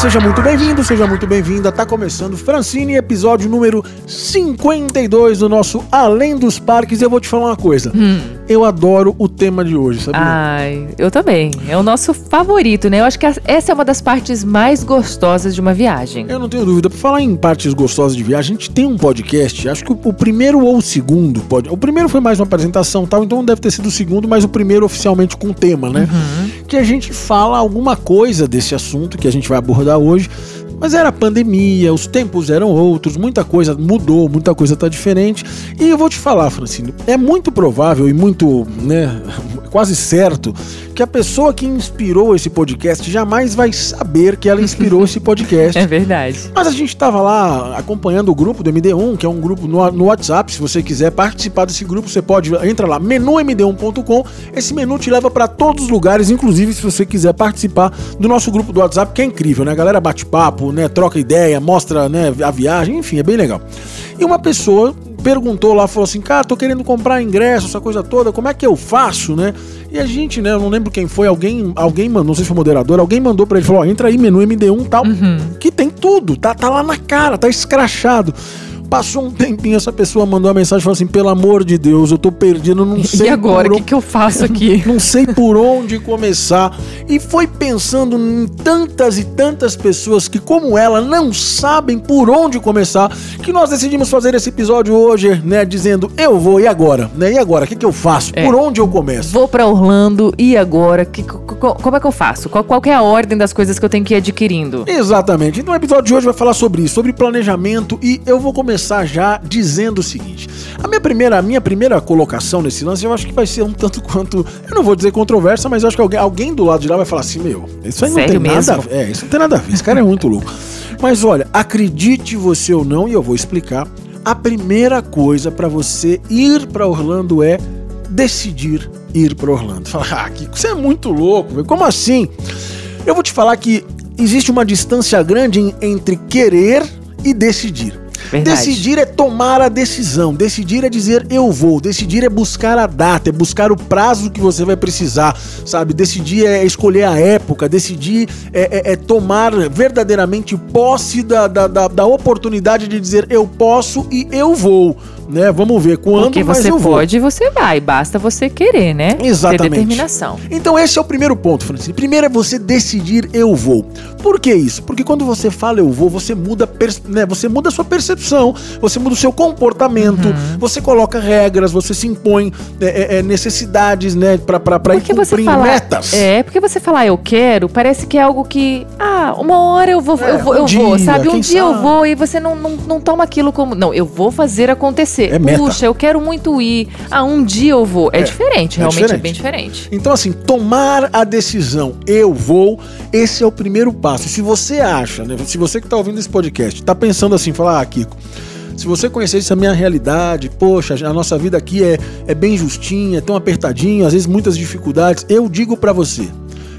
seja muito bem-vindo, seja muito bem-vinda. Tá começando Francine, episódio número 52 do nosso Além dos Parques. Eu vou te falar uma coisa. Hum. Eu adoro o tema de hoje, sabia? Ai, eu também. É o nosso favorito, né? Eu acho que essa é uma das partes mais gostosas de uma viagem. Eu não tenho dúvida. Por falar em partes gostosas de viagem, a gente tem um podcast. Acho que o, primeiro ou o segundo pode. O primeiro foi mais uma apresentação, tal. Então deve ter sido o segundo, mas o primeiro oficialmente com tema, né? Uhum. Que a gente fala alguma coisa desse assunto que a gente vai abordar hoje. Mas era pandemia, os tempos eram outros, muita coisa mudou, muita coisa tá diferente. E eu vou te falar, Francine, é muito provável e muito, né, quase certo que a pessoa que inspirou esse podcast jamais vai saber que ela inspirou esse podcast. É verdade. Mas a gente estava lá acompanhando o grupo do MD1, que é um grupo no, no, WhatsApp. Se você quiser participar desse grupo, você pode entra lá menumd1.com. Esse menu te leva para todos os lugares, inclusive se você quiser participar do nosso grupo do WhatsApp, que é incrível, né? A galera bate papo, né? Troca ideia, mostra, né, a viagem, enfim, é bem legal. E uma pessoa perguntou lá, falou assim, cara, tô querendo comprar ingresso, essa coisa toda, como é que eu faço, né? E a gente, né, eu não lembro quem foi, alguém, alguém mandou, não sei se foi moderador, alguém mandou para ele, falou, ó, entra aí, menu MD1 tal, uhum. que tem tudo, tá, tá lá na cara, tá escrachado. Passou um tempinho, essa pessoa mandou uma mensagem e falou assim: pelo amor de Deus, eu tô perdido, não sei. E agora, o que, que eu faço aqui? não sei por onde começar. E foi pensando em tantas e tantas pessoas que, como ela, não sabem por onde começar, que nós decidimos fazer esse episódio hoje, né? Dizendo: eu vou, e agora? Né? E agora? O que, que eu faço? É. Por onde eu começo? Vou para Orlando, e agora? Que, como é que eu faço? Qual, qual é a ordem das coisas que eu tenho que ir adquirindo? Exatamente. Então o episódio de hoje vai falar sobre isso, sobre planejamento, e eu vou começar começar já dizendo o seguinte: a minha primeira, a minha primeira colocação nesse lance, eu acho que vai ser um tanto quanto, eu não vou dizer controversa, mas eu acho que alguém, alguém do lado de lá vai falar assim: meu, isso aí não Sério tem mesmo? nada a ver. É, isso não tem nada a ver. Esse cara é muito louco. Mas olha, acredite você ou não, e eu vou explicar. A primeira coisa para você ir para Orlando é decidir ir para Orlando. Fala, ah, Kiko, você é muito louco, velho. Como assim? Eu vou te falar que existe uma distância grande entre querer e decidir. Verdade. Decidir é tomar a decisão, decidir é dizer eu vou, decidir é buscar a data, é buscar o prazo que você vai precisar, sabe? Decidir é escolher a época, decidir é, é, é tomar verdadeiramente posse da, da, da, da, oportunidade de dizer eu posso e eu vou. Né? Vamos ver quando Porque você eu vou. pode e você vai, basta você querer, né? Exatamente. Ter determinação. Então esse é o primeiro ponto, Francine. Primeiro é você decidir eu vou. Por que isso? Porque quando você fala eu vou, você muda, né, você muda a sua percepção, você muda o seu comportamento, Uhum. você coloca regras, você se impõe é, é, necessidades, né, ir Porque você cumprir falar, metas. É, porque você falar eu quero, parece que é algo que, ah, uma hora eu vou, É, eu vou, um eu vou, dia, sabe? Um dia eu sabe? vou e você não, não, não toma aquilo como, não, eu vou fazer acontecer. É meta. Puxa, eu quero muito ir. Ah, um dia eu vou. É, É, diferente, é realmente diferente. é bem diferente. Então, assim, tomar a decisão, eu vou, esse é o primeiro passo. E se você acha, né? Se você que está ouvindo esse podcast, tá pensando assim, falar, ah, Kiko, se você conhecesse a minha realidade, poxa, a nossa vida aqui é, é bem justinha, é tão apertadinho, às vezes muitas dificuldades, eu digo para você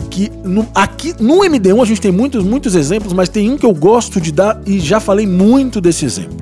que no, aqui no MD1 a gente tem muitos, muitos exemplos, mas tem um que eu gosto de dar e já falei muito desse exemplo.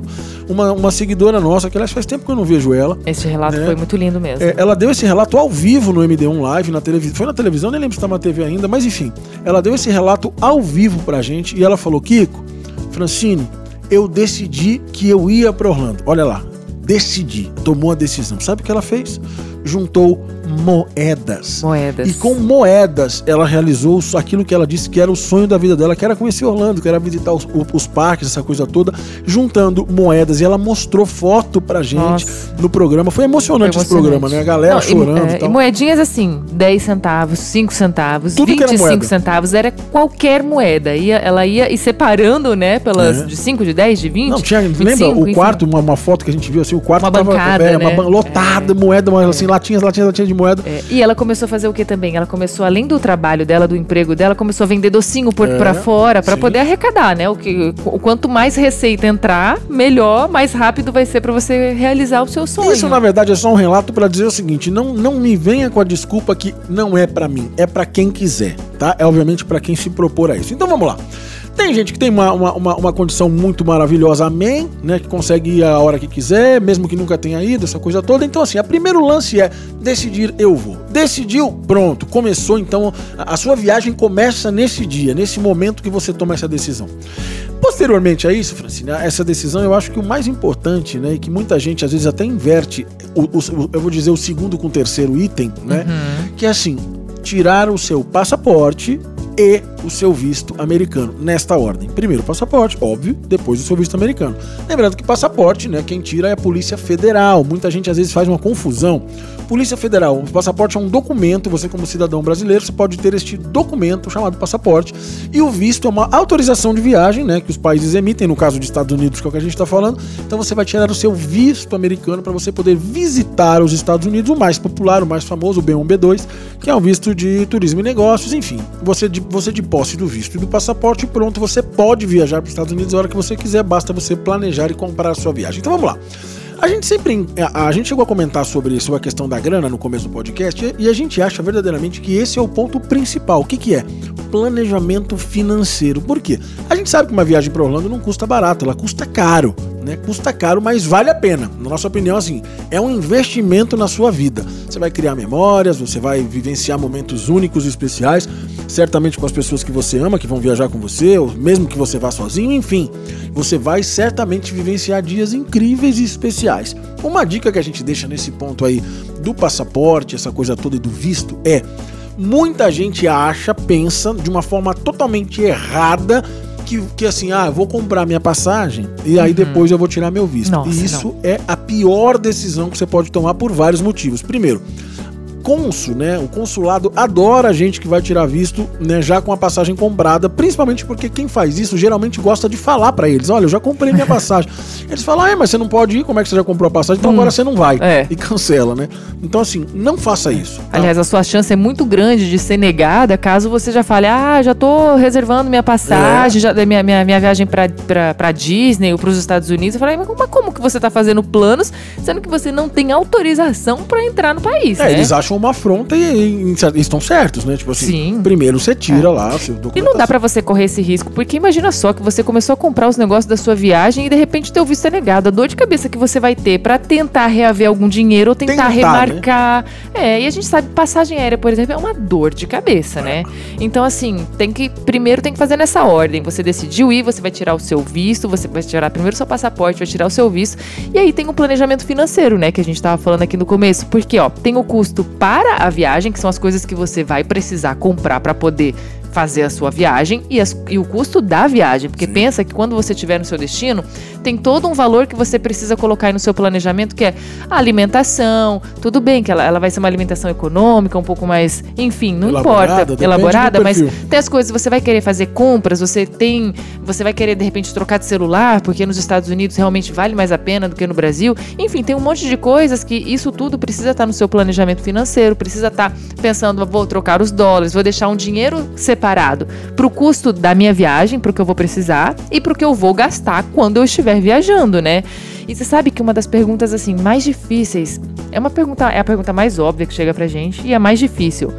Uma, uma seguidora nossa, que aliás faz tempo que eu não vejo ela, Esse relato É. foi muito lindo mesmo. é, ela deu esse relato ao vivo no MD1 Live, na televisão. Foi na televisão, nem lembro se tá na TV ainda, mas enfim. Ela deu esse relato ao vivo pra gente e ela falou: Kiko, Francine, eu decidi que eu ia pra Orlando. Olha lá, decidi, tomou a decisão. Sabe o que ela fez? Juntou moedas. Moedas. E com moedas ela realizou aquilo que ela disse que era o sonho da vida dela, que era conhecer Orlando, que era visitar os, os parques, essa coisa toda, juntando moedas. E ela mostrou foto pra gente Nossa. no programa. Foi emocionante, Foi esse programa, né? A galera Não, e- chorando é, e tal. e moedinhas assim, 10 centavos, 5 centavos, Tudo que era 25 moeda. centavos, era qualquer moeda. Ia, ela ia e separando, né, pelas É. de 5, de 10, de 20. Não, tinha, 25, lembra o quarto, uma, uma foto que a gente viu assim, o quarto Uma tava bancada, é, uma né? ban- lotada, moeda, mas assim, latinhas, latinhas, latinhas de moeda. É, e ela começou a fazer o que também? Ela começou, além do trabalho dela, do emprego dela, começou a vender docinho por, É, pra fora, pra sim. poder arrecadar, né? O que, o quanto mais receita entrar, melhor, mais rápido vai ser pra você realizar o seu sonho. Isso, na verdade, é só um relato pra dizer o seguinte: não, não me venha com a desculpa que não é pra mim, é pra quem quiser, tá? É obviamente pra quem se propor a isso. Então vamos lá. Tem gente que tem uma, uma, uma, condição muito maravilhosa, amém, né? Que consegue ir a hora que quiser, mesmo que nunca tenha ido, essa coisa toda. Então, assim, o primeiro lance é decidir, eu vou. Decidiu, pronto, começou. Então, a, a sua viagem começa nesse dia, nesse momento que você toma essa decisão. Posteriormente a isso, Francine, essa decisão eu acho que o mais importante, né, e que muita gente às vezes até inverte, o, o, eu vou dizer o segundo com o terceiro item, né, uhum. que é assim, tirar o seu passaporte e o seu visto americano, nesta ordem. Primeiro o passaporte, óbvio, depois o seu visto americano. Lembrando que passaporte, né, quem tira é a Polícia Federal. Muita gente às vezes faz uma confusão. Polícia Federal, o passaporte é um documento, você como cidadão brasileiro, você pode ter este documento chamado passaporte, e o visto é uma autorização de viagem, né, que os países emitem, no caso dos Estados Unidos, que é o que a gente está falando. Então você vai tirar o seu visto americano para você poder visitar os Estados Unidos, o mais popular, o mais famoso, o B1, B2, que é o visto de turismo e negócios, enfim. Você você de posse do visto e do passaporte, pronto, você pode viajar para os Estados Unidos a hora que você quiser, basta você planejar e comprar a sua viagem. Então vamos lá. A gente sempre. A, a, gente chegou a comentar sobre, sobre a questão da grana no começo do podcast e a gente acha verdadeiramente que esse é o ponto principal. O que, que é? Planejamento financeiro. Por quê? A gente sabe que uma viagem para Orlando não custa barato, ela custa caro né? Custa caro, mas vale a pena. Na nossa opinião, assim, é um investimento na sua vida. Você vai criar memórias, você vai vivenciar momentos únicos e especiais, certamente com as pessoas que você ama, que vão viajar com você, ou mesmo que você vá sozinho, enfim. Você vai certamente vivenciar dias incríveis e especiais. Uma dica que a gente deixa nesse ponto aí do passaporte, essa coisa toda e do visto é muita gente acha, pensa de uma forma totalmente errada que, que assim, ah, vou comprar minha passagem e aí uhum. depois eu vou tirar meu visto. Nossa, e isso não. é a pior decisão que você pode tomar por vários motivos. Primeiro, cônsul, né? O consulado adora a gente que vai tirar visto, né, já com a passagem comprada, principalmente porque quem faz isso geralmente gosta de falar para eles: "Olha, eu já comprei minha passagem". Eles falam: "Ah, mas você não pode ir, como é que você já comprou a passagem? Então hum, agora você não vai". É. E cancela, né? Então assim, não faça isso. Tá? Aliás, a sua chance é muito grande de ser negada caso você já fale: "Ah, já tô reservando minha passagem, é. já minha, minha, minha viagem para Disney ou para os Estados Unidos". Eu falei: "Mas como, como que você tá fazendo planos sendo que você não tem autorização para entrar no país?". É, né? eles acham uma afronta e, e, estão certos, né? Tipo assim, Sim. primeiro você tira é. lá E não dá para você correr esse risco, porque imagina só que você começou a comprar os negócios da sua viagem e de repente teu visto é negado. A dor de cabeça que você vai ter para tentar reaver algum dinheiro ou tentar, tentar né? remarcar. Né? É, e a gente sabe passagem aérea, por exemplo, é uma dor de cabeça, é. né? Então assim, tem que primeiro tem que fazer nessa ordem. Você decidiu ir, você vai tirar o seu visto, você vai tirar primeiro o seu passaporte, vai tirar o seu visto. E aí tem um planejamento financeiro, né, que a gente tava falando aqui no começo, porque ó, tem o custo para a viagem, que são as coisas que você vai precisar comprar para poder fazer a sua viagem e, as, e o custo da viagem. Porque Sim. pensa que quando você estiver no seu destino, tem todo um valor que você precisa colocar aí no seu planejamento, que é a alimentação. Tudo bem que ela, ela vai ser uma alimentação econômica, um pouco mais, enfim, não elaborada, importa, elaborada, mas tem as coisas, você vai querer fazer compras, você tem, você vai querer de repente trocar de celular, porque nos Estados Unidos realmente vale mais a pena do que no Brasil. Enfim, tem um monte de coisas que isso tudo precisa estar no seu planejamento financeiro, precisa estar pensando, vou trocar os dólares, vou deixar um dinheiro separado para o custo da minha viagem, para o que eu vou precisar e para o que eu vou gastar quando eu estiver viajando, né? E você sabe que uma das perguntas assim mais difíceis é uma pergunta, é a pergunta mais óbvia que chega pra gente e a mais difícil.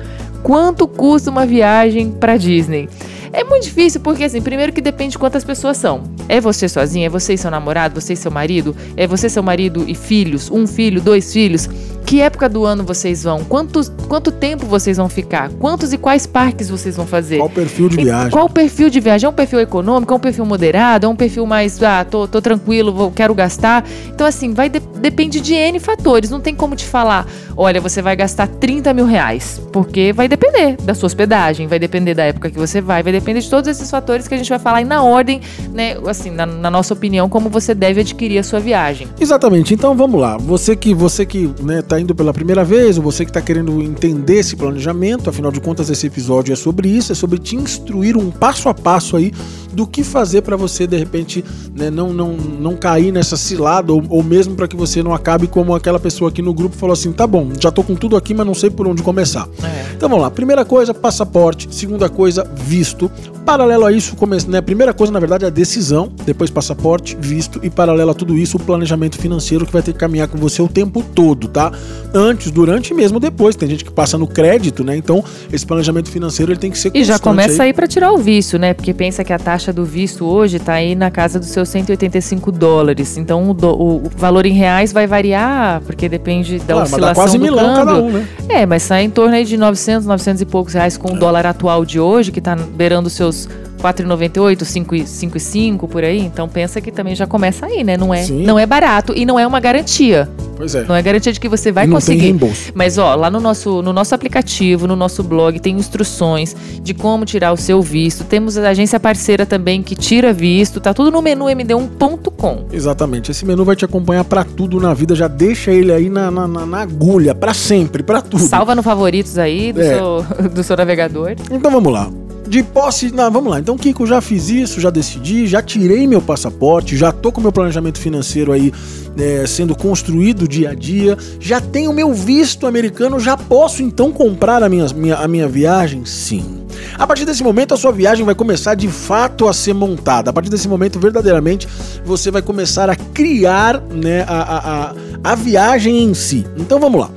Quanto custa uma viagem para Disney? É muito difícil porque, assim, primeiro que depende de quantas pessoas são. É você sozinha? É você e seu namorado? Você e seu marido? É você, seu marido e filhos? Um filho? Dois filhos? Que época do ano vocês vão? Quantos, quanto tempo vocês vão ficar? Quantos e quais parques vocês vão fazer? Qual o perfil de viagem? Qual o perfil de viagem? É um perfil econômico? É um perfil moderado? É um perfil mais, ah, tô, tô tranquilo, vou, quero gastar? Então, assim, vai de, depende de N fatores. Não tem como te falar, olha, você vai gastar 30 mil reais. Porque vai depender da sua hospedagem, vai depender da época que você vai, vai depende de todos esses fatores que a gente vai falar e na ordem, né, assim, na, na, nossa opinião, como você deve adquirir a sua viagem. Exatamente. Então vamos lá. Você que você que né, tá indo pela primeira vez, ou você que está querendo entender esse planejamento, afinal de contas esse episódio é sobre isso, é sobre te instruir um passo a passo aí do que fazer para você de repente né, não, não, não cair nessa cilada ou, ou mesmo para que você não acabe como aquela pessoa aqui no grupo falou assim, tá bom, já tô com tudo aqui, mas não sei por onde começar. É. Então vamos lá. Primeira coisa, passaporte. Segunda coisa, visto paralelo a isso, né, a primeira coisa, na verdade, é a decisão, depois passaporte, visto e paralelo a tudo isso, o planejamento financeiro que vai ter que caminhar com você o tempo todo, tá? Antes, durante e mesmo depois. Tem gente que passa no crédito, né? Então, esse planejamento financeiro ele tem que ser E já começa aí, aí para tirar o visto, né? Porque pensa que a taxa do visto hoje tá aí na casa dos seus 185 dólares. Então, o, do, o valor em reais vai variar, porque depende da claro, oscilação mas dá quase do milão câmbio. cada um, né? É, mas sai em torno aí de 900, 900 e poucos reais com o dólar atual de hoje, que tá beirando os seus 4,98, 5,5 por aí. Então pensa que também já começa aí, né? Não é, não é barato e não é uma garantia. Pois é. Não é garantia de que você vai conseguir. Mas ó, lá no nosso, no nosso aplicativo, no nosso blog, tem instruções de como tirar o seu visto. Temos a agência parceira também que tira visto. Tá tudo no menu md1.com. Exatamente. Esse menu vai te acompanhar para tudo na vida. Já deixa ele aí na, na, na agulha, para sempre, para tudo. Salva no favoritos aí do, é. seu, do seu navegador. Então vamos lá de posse. Não, vamos lá. Então, Kiko, já fiz isso, já decidi, já tirei meu passaporte, já tô com meu planejamento financeiro aí é, sendo construído dia a dia, já tenho meu visto americano, já posso então comprar a minha, minha, a minha viagem? Sim. A partir desse momento, a sua viagem vai começar de fato a ser montada. A partir desse momento, verdadeiramente, você vai começar a criar né, a, a, a, a viagem em si. Então vamos lá.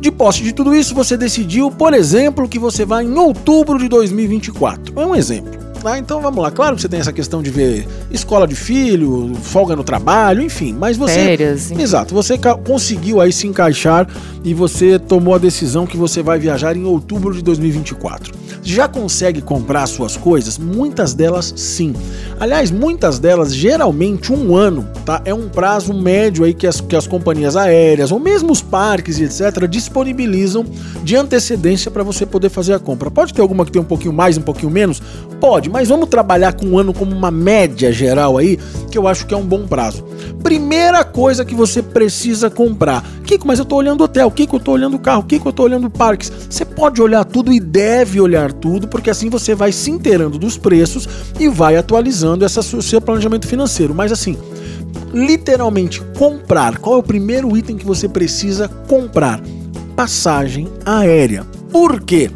De posse de tudo isso, você decidiu, por exemplo, que você vai em outubro de 2024. É um exemplo. Ah, então vamos lá. Claro que você tem essa questão de ver escola de filho, folga no trabalho, enfim. Mas você. Férias. Exato. Você conseguiu aí se encaixar e você tomou a decisão que você vai viajar em outubro de 2024. Já consegue comprar suas coisas? Muitas delas sim. Aliás, muitas delas, geralmente um ano, tá? É um prazo médio aí que as, que as companhias aéreas ou mesmo os parques e etc. disponibilizam de antecedência para você poder fazer a compra. Pode ter alguma que tem um pouquinho mais, um pouquinho menos? Pode, mas vamos trabalhar com um ano como uma média geral aí, que eu acho que é um bom prazo. Primeira coisa que você precisa comprar. Kiko, mas eu tô olhando hotel, Kiko, eu tô olhando carro, Kiko, eu tô olhando parques. Você pode olhar tudo e deve olhar tudo, porque assim você vai se inteirando dos preços e vai atualizando esse seu planejamento financeiro. Mas assim, literalmente comprar. Qual é o primeiro item que você precisa comprar? Passagem aérea. Por quê?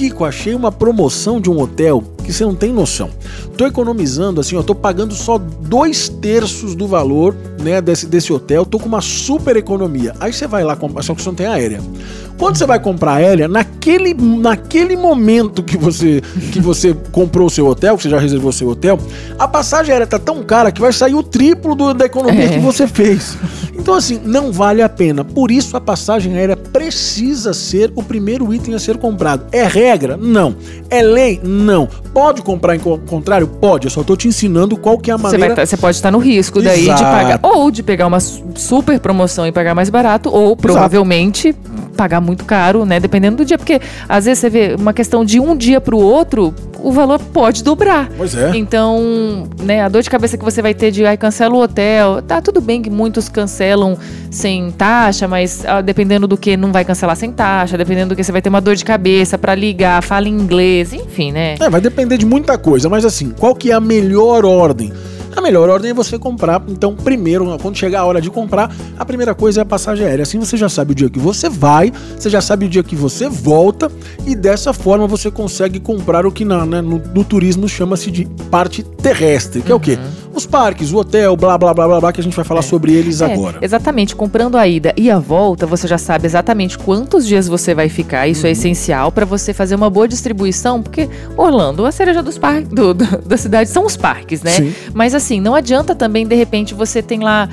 Kiko, achei uma promoção de um hotel que você não tem noção. Tô economizando assim, ó, tô pagando só dois terços do valor, né, desse, desse hotel, tô com uma super economia. Aí você vai lá, só que você não tem aérea. Quando você vai comprar aérea, naquele, naquele momento que você, que você comprou o seu hotel, que você já reservou o seu hotel, a passagem aérea tá tão cara que vai sair o triplo do, da economia é. que você fez. Então, assim, não vale a pena. Por isso, a passagem aérea precisa ser o primeiro item a ser comprado. É regra? Não. É lei? Não. Pode comprar em contrário? Pode. Eu só tô te ensinando qual que é a maneira. Você, tá, você pode estar no risco daí Exato. de pagar. Ou de pegar uma super promoção e pagar mais barato, ou provavelmente Exato. Pagar muito caro, né? Dependendo do dia. Porque às vezes você vê uma questão de um dia pro outro, o valor pode dobrar. Pois é. Então, né, a dor de cabeça que você vai ter de ai, cancela o hotel. Tá tudo bem que muitos cancelam sem taxa, mas ah, dependendo do que não vai cancelar sem taxa, dependendo do que você vai ter uma dor de cabeça para ligar, fala inglês, enfim, né? É, vai depender de muita coisa, mas assim, qual que é a melhor ordem? A melhor ordem é você comprar. Então, primeiro, quando chegar a hora de comprar, a primeira coisa é a passagem aérea. Assim você já sabe o dia que você vai, você já sabe o dia que você volta, e dessa forma você consegue comprar o que na, né, no, no turismo chama-se de parte terrestre, que uhum. é o quê? Uhum os parques, o hotel, blá blá blá blá blá, que a gente vai falar é. sobre eles é, agora. Exatamente, comprando a ida e a volta, você já sabe exatamente quantos dias você vai ficar. Isso é uhum. é essencial para você fazer uma boa distribuição, porque Orlando, a cereja dos parques do, do, da cidade são os parques, né? Sim. Mas assim, não adianta também de repente você tem lá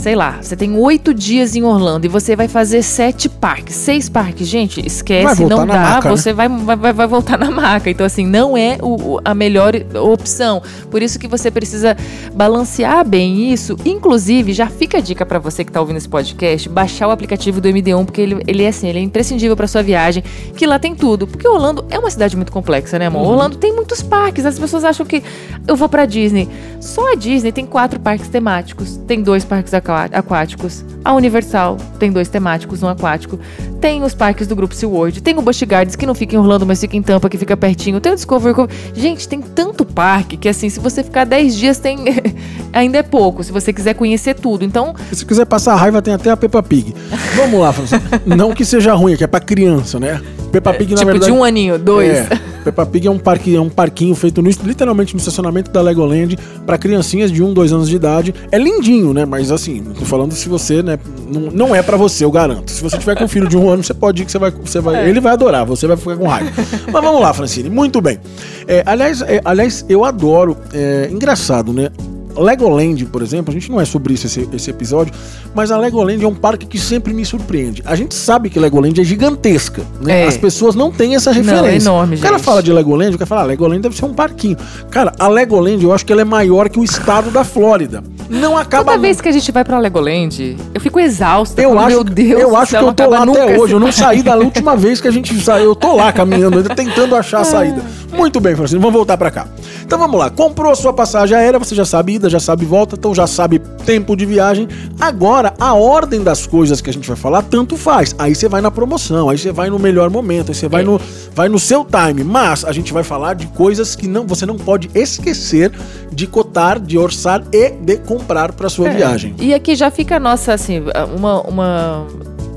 sei lá, você tem oito dias em Orlando e você vai fazer sete parques, seis parques, gente, esquece, não dá, né? você né? vai, vai, vai voltar na maca. Então, assim, não é o, a melhor opção. Por isso que você precisa balancear bem isso. Inclusive, já fica a dica para você que tá ouvindo esse podcast, baixar o aplicativo do MD1, porque ele, ele é assim, ele é imprescindível para sua viagem, que lá tem tudo. Porque Orlando é uma cidade muito complexa, né, amor? Uhum. Orlando tem muitos parques. As pessoas acham que eu vou pra Disney. Só a Disney tem quatro parques temáticos, tem dois parques aquáticos aquáticos. A Universal tem dois temáticos, um aquático. Tem os parques do grupo SeaWorld. Tem o Busch Gardens, que não fica em Orlando, mas fica em Tampa, que fica pertinho. Tem o Discovery Cove. Gente, tem tanto parque que, assim, se você ficar 10 dias, tem ainda é pouco, se você quiser conhecer tudo. Então. Se quiser passar raiva, tem até a Peppa Pig. Vamos lá, Francisco. Não que seja ruim, que é pra criança, né? Peppa Pig, é, na tipo verdade. de um aninho, dois. É, Peppa Pig é um, parque, é um parquinho feito no, literalmente no estacionamento da Legoland para criancinhas de um, dois anos de idade. É lindinho, né? Mas assim, tô falando se você, né? Não, não é para você, eu garanto. Se você tiver com um filho de um ano, você pode ir que você vai. Você vai é. Ele vai adorar, você vai ficar com raiva. Mas vamos lá, Francine. Muito bem. É, aliás, é, aliás, eu adoro. É, engraçado, né? Legoland, por exemplo, a gente não é sobre isso esse, esse, episódio, mas a Legoland é um parque que sempre me surpreende. A gente sabe que Legoland é gigantesca, né? É. As pessoas não têm essa referência. Não, é enorme, o cara fala de Legoland, o cara fala, ah, Legoland deve ser um parquinho. Cara, a Legoland eu acho que ela é maior que o estado da Flórida. Não acaba. Toda vez que a gente vai pra Legoland, eu fico exausta. Eu acho, meu Deus, eu acho que eu tô lá até hoje. Eu não saí da última vez que a gente saiu. Eu tô lá caminhando, ainda tentando achar a saída. Muito bem, Francisco, vamos voltar para cá. Então vamos lá. Comprou a sua passagem aérea, você já sabe ida, já sabe volta, então já sabe tempo de viagem. Agora, a ordem das coisas que a gente vai falar, tanto faz. Aí você vai na promoção, aí você vai no melhor momento, aí você vai, é. no, vai no seu time. Mas a gente vai falar de coisas que não, você não pode esquecer de cotar, de orçar e de comprar para sua é. viagem. E aqui já fica a nossa, assim, uma, uma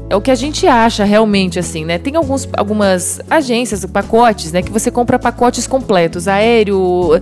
é o que a gente acha realmente, assim, né? Tem alguns, algumas agências, pacotes, né? Que você compra pacotes completos, aéreo.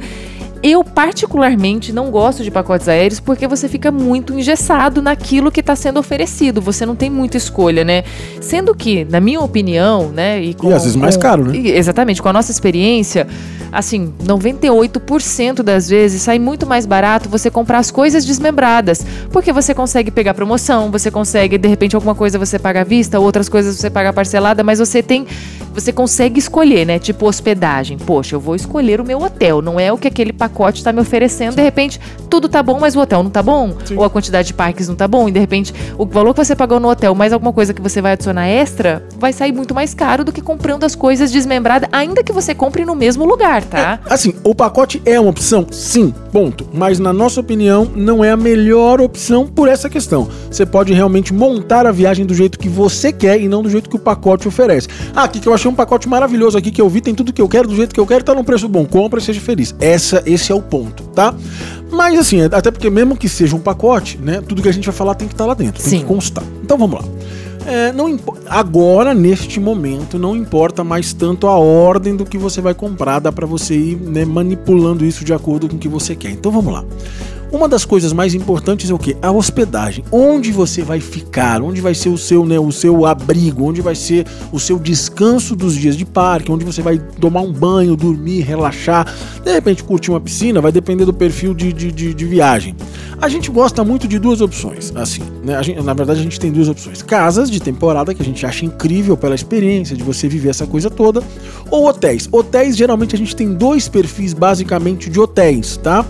Eu, particularmente, não gosto de pacotes aéreos porque você fica muito engessado naquilo que está sendo oferecido. Você não tem muita escolha, né? Sendo que, na minha opinião, né? E, com, e às vezes mais caro, né? Exatamente, com a nossa experiência, assim, 98% das vezes sai muito mais barato você comprar as coisas desmembradas. Porque você consegue pegar promoção, você consegue, de repente, alguma coisa você paga à vista, outras coisas você paga parcelada, mas você tem. Você consegue escolher, né? Tipo hospedagem. Poxa, eu vou escolher o meu hotel, não é o que aquele pacote está me oferecendo. De repente, tudo tá bom, mas o hotel não tá bom. Sim. Ou a quantidade de parques não tá bom. E de repente, o valor que você pagou no hotel, mais alguma coisa que você vai adicionar extra, vai sair muito mais caro do que comprando as coisas desmembradas, ainda que você compre no mesmo lugar tá? É, assim, o pacote é uma opção, sim, ponto. Mas na nossa opinião, não é a melhor opção por essa questão. Você pode realmente montar a viagem do jeito que você quer e não do jeito que o pacote oferece. Ah, aqui que eu achei um pacote maravilhoso aqui que eu vi, tem tudo que eu quero, do jeito que eu quero, tá num preço bom. Compra e seja feliz. Essa, esse é o ponto, tá? Mas assim, até porque mesmo que seja um pacote, né? Tudo que a gente vai falar tem que estar tá lá dentro, tem sim. que constar. Então vamos lá. É, não agora, neste momento, não importa mais tanto a ordem do que você vai comprar, dá para você ir né, manipulando isso de acordo com o que você quer. Então vamos lá. Uma das coisas mais importantes é o que? A hospedagem. Onde você vai ficar? Onde vai ser o seu, né, o seu abrigo? Onde vai ser o seu descanso dos dias de parque? Onde você vai tomar um banho, dormir, relaxar? De repente curtir uma piscina? Vai depender do perfil de, de, de, de viagem. A gente gosta muito de duas opções. Assim, né? Gente, na verdade, a gente tem duas opções: casas de temporada, que a gente acha incrível pela experiência de você viver essa coisa toda, ou hotéis. Hotéis, geralmente, a gente tem dois perfis basicamente de hotéis, tá?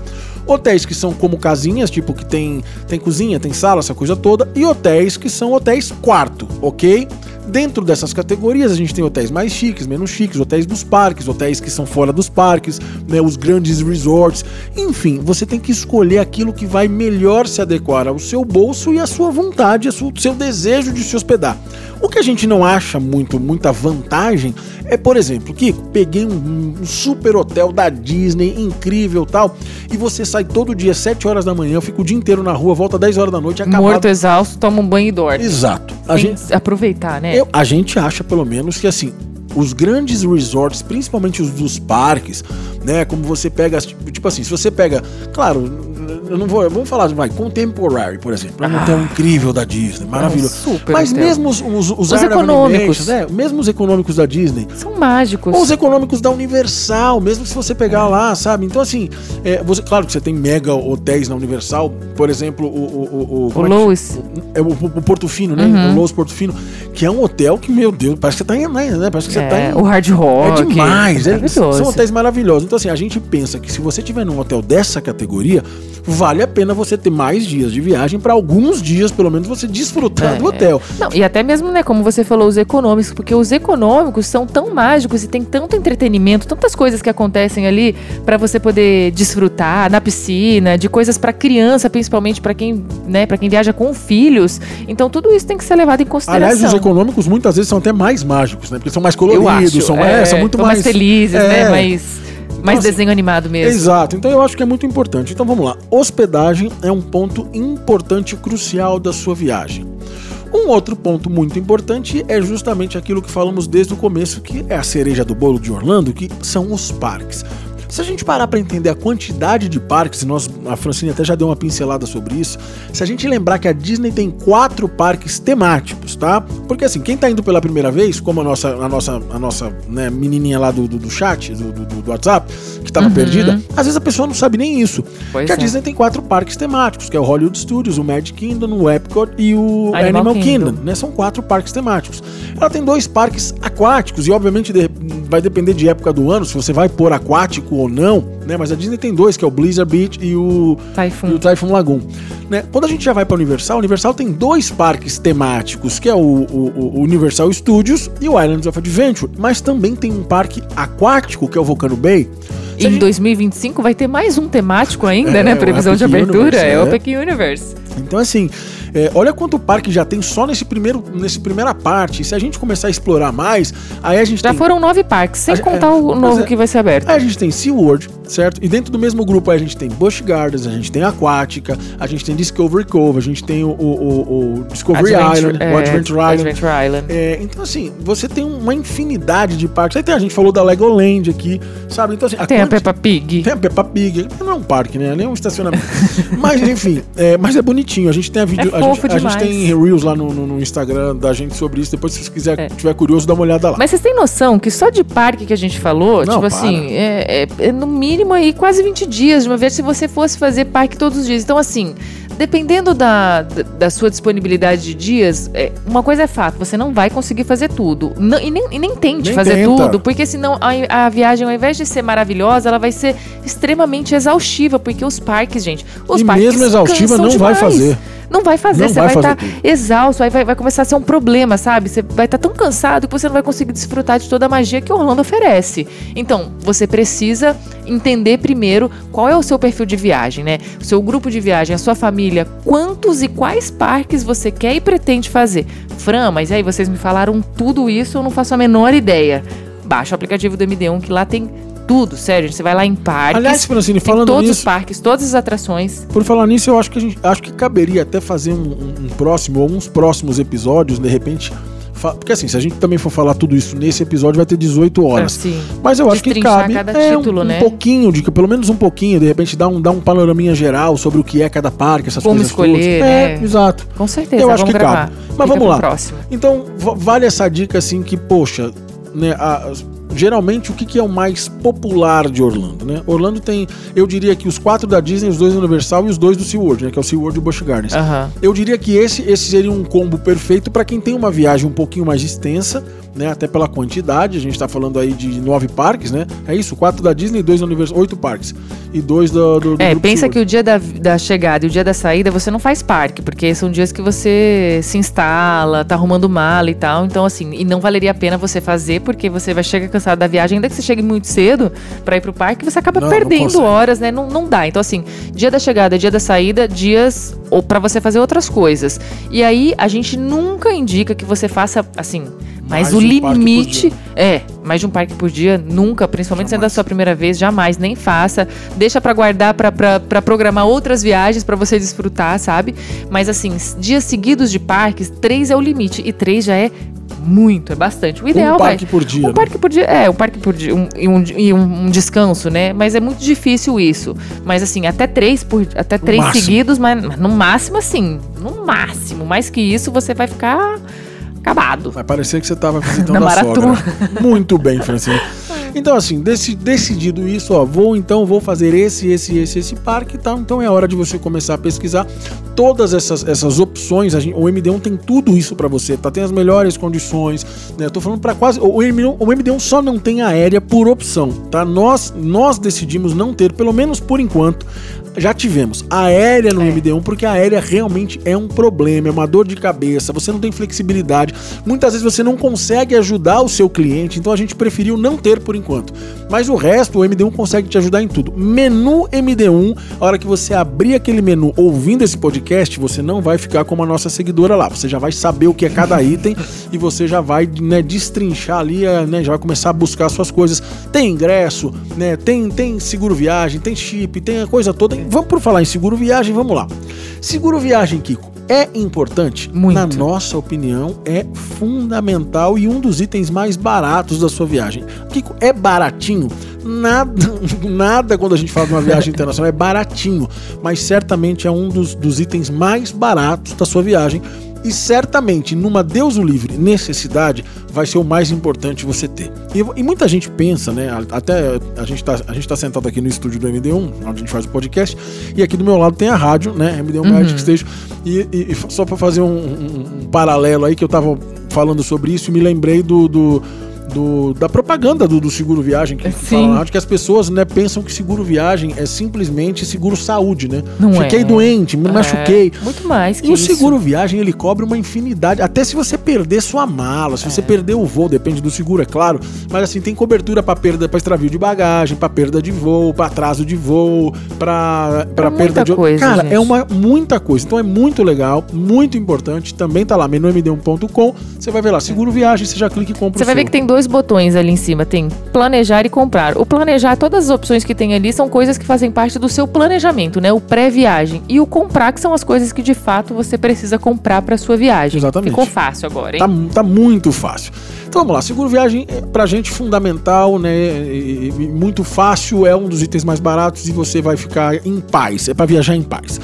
Hotéis que são como casinhas, tipo que tem, tem cozinha, tem sala, essa coisa toda, e hotéis que são hotéis quarto, ok? Dentro dessas categorias, a gente tem hotéis mais chiques, menos chiques, hotéis dos parques, hotéis que são fora dos parques, né, os grandes resorts. Enfim, você tem que escolher aquilo que vai melhor se adequar ao seu bolso e à sua vontade, ao seu desejo de se hospedar. O que a gente não acha muito muita vantagem é, por exemplo, que peguei um, um, super hotel da Disney, incrível tal, e você sai todo dia 7 horas da manhã, fica o dia inteiro na rua, volta 10 horas da noite, acabado. Morto, exausto, toma um banho e dorme. Exato. A gente, aproveitar, né? Eu, a gente acha, pelo menos, que assim, os grandes resorts, principalmente os dos parques, né? Como você pega, tipo assim, se você pega, claro, eu não vou, vamos falar de vai, Contemporary, por exemplo, é um ah, hotel incrível da Disney, maravilhoso. super Mas hotel. mesmo os, os, os, os econômicos, né? Mesmo os econômicos da Disney são mágicos. Ou os econômicos da Universal, mesmo se você pegar é. lá, sabe? Então assim, é, você, claro que você tem mega hotéis na Universal, por exemplo, o o o, o, o Lois, é, o, o, Porto Fino, né? Uhum. O Lois Porto Fino, que é um hotel que meu Deus, parece que você tá em, né? Parece que você tá é, em, o Hard Rock. É demais, é, são hotéis maravilhosos. Então assim, a gente pensa que se você tiver num hotel dessa categoria, vale a pena você ter mais dias de viagem para alguns dias, pelo menos, você desfrutar é, do hotel. Não, e até mesmo, né, como você falou, os econômicos, porque os econômicos são tão mágicos e tem tanto entretenimento, tantas coisas que acontecem ali para você poder desfrutar na piscina, de coisas para criança, principalmente para quem, né, para quem viaja com filhos. Então tudo isso tem que ser levado em consideração. Aliás, os econômicos muitas vezes são até mais mágicos, né? Porque são mais coloridos, acho, são, é, é, são muito mais, mais felizes, né? é, né? Mais Então, Mais assim, desenho animado mesmo. Exato. Então eu acho que é muito importante. Então vamos lá. Hospedagem é um ponto importante e crucial da sua viagem. Um outro ponto muito importante é justamente aquilo que falamos desde o começo, que é a cereja do bolo de Orlando, que são os parques. Se a gente parar para entender a quantidade de parques, e nós, a Francine até já deu uma pincelada sobre isso, se a gente lembrar que a Disney tem quatro parques temáticos, tá? Porque assim, quem tá indo pela primeira vez, como a nossa, a nossa, a nossa né, menininha lá do, do, do chat, do, do, do, WhatsApp, que tava uhum. perdida, às vezes a pessoa não sabe nem isso. Pois que é. a Disney tem quatro parques temáticos, que é o Hollywood Studios, o Magic Kingdom, o Epcot e o Animal, Animal Kingdom, Kingdom né? São quatro parques temáticos. Ela tem dois parques aquáticos, e obviamente de, vai depender de época do ano, se você vai pôr aquático ou não, né? Mas a Disney tem dois, que é o Blizzard Beach e o Typhoon, e o Typhoon Lagoon. Né? Quando a gente já vai para Universal, Universal tem dois parques temáticos, que é o, o, o, Universal Studios e o Islands of Adventure, mas também tem um parque aquático, que é o Volcano Bay. E em gente... 2025 vai ter mais um temático ainda, é, né? Previsão de abertura, Universe, é, é o Epic Universe. Então, assim, é, olha quanto parque já tem só nesse primeiro, nesse primeira parte. Se a gente começar a explorar mais, aí a gente já tem... foram nove parques, sem a, contar é, o novo é, que vai ser aberto. Aí a gente tem SeaWorld, certo? E dentro do mesmo grupo aí a gente tem Busch Gardens, a gente tem Aquática, a gente tem Discovery Cove, a gente tem o, o, o Discovery Adventure, Island, o Adventure Island. Adventure Island. É, então, assim, você tem uma infinidade de parques. Aí tem, a gente falou da Legoland aqui, sabe? Então, assim, a tem quanti... a Peppa Pig. Tem a Peppa Pig. Não é um parque, né? Nem um estacionamento. mas, enfim, é, mas é bonitinho. A gente tem a vídeo. A, gente, a gente tem Reels lá no, no, no, Instagram da gente sobre isso. Depois, se você quiser, é. tiver curioso, dá uma olhada lá. Mas vocês têm noção que só de parque que a gente falou, Não, tipo para. assim, é, é, é, no mínimo aí quase 20 dias de uma vez se você fosse fazer parque todos os dias. Então, assim, dependendo da, da sua disponibilidade de dias, é, uma coisa é fato, você não vai conseguir fazer tudo. Não, e, nem, e nem tente nem fazer tenta. tudo, porque senão a, a, viagem, ao invés de ser maravilhosa, ela vai ser extremamente exaustiva, porque os parques, gente, os e parques mesmo exaustiva não demais. vai fazer. Não vai fazer, não você vai estar tá exausto, aí vai, vai, começar a ser um problema, sabe? Você vai estar tá tão cansado que você não vai conseguir desfrutar de toda a magia que Orlando oferece. Então, você precisa entender primeiro qual é o seu perfil de viagem, né? O seu grupo de viagem, a sua família, quantos e quais parques você quer e pretende fazer. Fran, mas aí vocês me falaram tudo isso, eu não faço a menor ideia. Baixa o aplicativo do MD1 que lá tem tudo, sério. Você vai lá em parques. Aliás, Francine, falando todos nisso, os parques, todas as atrações. Por falar nisso, eu acho que a gente acho que caberia até fazer um, um, um próximo ou uns próximos episódios, de repente. Porque assim, se a gente também for falar tudo isso nesse episódio, vai ter 18 horas. É, sim. Mas eu acho que cabe cada é, título, um, né? um pouquinho, de, pelo menos um pouquinho, de repente dar um, dar um panoraminha geral sobre o que é cada parque, essas Como coisas escolher, todas. É, né? exato. Com certeza, eu acho que gravar. cabe. Mas Fica vamos lá. Próximo. Então, vale essa dica assim que, poxa, né, a, geralmente o que, que, é o mais popular de Orlando, né? Orlando tem, eu diria que os quatro da Disney, os dois da Universal e os dois do SeaWorld, né? Que é o SeaWorld e o Busch Gardens. Uhum. Eu diria que esse, esse seria um combo perfeito para quem tem uma viagem um pouquinho mais extensa, né? Até pela quantidade, a gente tá falando aí de nove parques, né? É isso, quatro da Disney, dois da Universal, oito parques. E dois do, do, do É, pensa que o dia da, da chegada e o dia da saída você não faz parque, porque são dias que você se instala, tá arrumando mala e tal. Então, assim, e não valeria a pena você fazer, porque você vai chegar cansado da viagem, ainda que você chegue muito cedo para ir pro parque, você acaba não, perdendo não horas, né? Não, não dá. Então, assim, dia da chegada, dia da saída, dias ou para você fazer outras coisas. E aí, a gente nunca indica que você faça, assim, mas mais o um limite é, mais de um parque por dia, nunca, principalmente jamais. sendo a sua primeira vez, jamais, nem faça. Deixa para guardar para programar outras viagens para você desfrutar, sabe? Mas assim, dias seguidos de parques, três é o limite. E três já é muito, é bastante. O ideal um parque vai, por dia. Um né? parque por dia, é, um parque por dia um, e, um, e um, descanso, né? Mas é muito difícil isso. Mas assim, até três por até três seguidos, mas, mas no máximo assim, no máximo. Mais que isso, você vai ficar acabado. Vai parecer que você estava visitando a sogra. Muito bem, Francine. Então, assim, dec decidido isso, ó, vou então, vou fazer esse, esse, esse, esse parque e tal. Então é hora de você começar a pesquisar todas essas, essas opções. Gente, o MD1 tem tudo isso para você, tá? Tem as melhores condições, né? Eu tô falando para quase. O MD1, o MD1 só não tem aérea por opção, tá? Nós, nós decidimos não ter, pelo menos por enquanto, já tivemos aérea no é. MD1, porque a aérea realmente é um problema, é uma dor de cabeça, você não tem flexibilidade, muitas vezes você não consegue ajudar o seu cliente, então a gente preferiu não ter por enquanto. Mas o resto, o MD1 consegue te ajudar em tudo. Menu MD1, a hora que você abrir aquele menu ouvindo esse podcast, você não vai ficar como a nossa seguidora lá. Você já vai saber o que é cada item e você já vai né, destrinchar ali, eh, né, já vai começar a buscar suas coisas. Tem ingresso, né, tem, tem seguro viagem, tem chip, tem a coisa toda. Vamos por falar em seguro viagem, vamos lá. Seguro viagem, Kiko, é importante? Muito. Na nossa opinião, é fundamental e um dos itens mais baratos da sua viagem. Kiko, é baratinho? Nada, nada quando a gente fala de uma viagem internacional é baratinho, mas certamente é um dos, dos itens mais baratos da sua viagem e certamente, numa Deus o livre necessidade, vai ser o mais importante você ter. E, e muita gente pensa, né? Até a gente, tá, a gente tá sentado aqui no estúdio do MD1, onde a gente faz o podcast, e aqui do meu lado tem a rádio, né? MD1 uhum. Magic Station. E, e, e só para fazer um, um, um, paralelo aí, que eu tava falando sobre isso, me lembrei do, do do, da propaganda do, do, seguro viagem que, que falam que as pessoas né, pensam que seguro viagem é simplesmente seguro saúde, né? Não Fiquei é. doente, me é. machuquei. Muito mais que E o isso. seguro viagem ele cobre uma infinidade, até se você perder sua mala, se é. você perder o voo, depende do seguro, é claro, mas assim tem cobertura para perda, para extravio de bagagem, para perda de voo, para atraso de voo, para para perda de coisa, Cara, gente. é uma muita coisa. Então é muito legal, muito importante. Também tá lá menumd1.com. Você vai ver lá seguro viagem, você já clica e compra Você vai ver que tem dois botões ali em cima. Tem planejar e comprar. O planejar, todas as opções que tem ali são coisas que fazem parte do seu planejamento, né? O pré-viagem. E o comprar, que são as coisas que de fato você precisa comprar para sua viagem. Exatamente. Ficou fácil agora, hein? Tá, tá muito fácil. Então vamos lá, seguro viagem é pra gente fundamental, né? E, e muito fácil, é um dos itens mais baratos e você vai ficar em paz. É para viajar em paz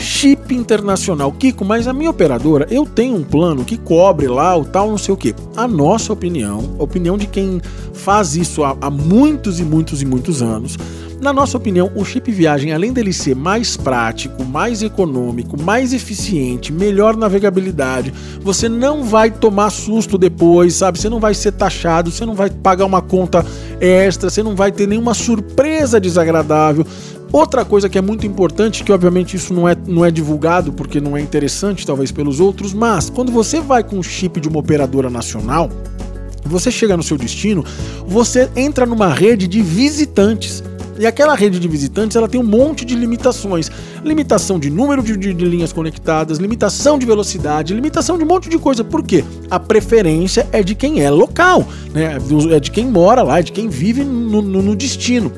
chip internacional. Kiko, mas a minha operadora, eu tenho um plano que cobre lá o tal não sei o que. A nossa opinião, a opinião de quem faz isso há, há muitos e muitos e muitos anos, na nossa opinião, o chip viagem, além dele ser mais prático, mais econômico, mais eficiente, melhor navegabilidade, você não vai tomar susto depois, sabe? Você não vai ser taxado, você não vai pagar uma conta extra, você não vai ter nenhuma surpresa desagradável. Outra coisa que é muito importante, que obviamente isso não é, não é divulgado porque não é interessante talvez pelos outros, mas quando você vai com o chip de uma operadora nacional, você chega no seu destino, você entra numa rede de visitantes. E aquela rede de visitantes ela tem um monte de limitações. Limitação de número de, de, de, linhas conectadas, limitação de velocidade, limitação de um monte de coisa. Por quê? A preferência é de quem é local, né? é de quem mora lá, é de quem vive no, no, no destino.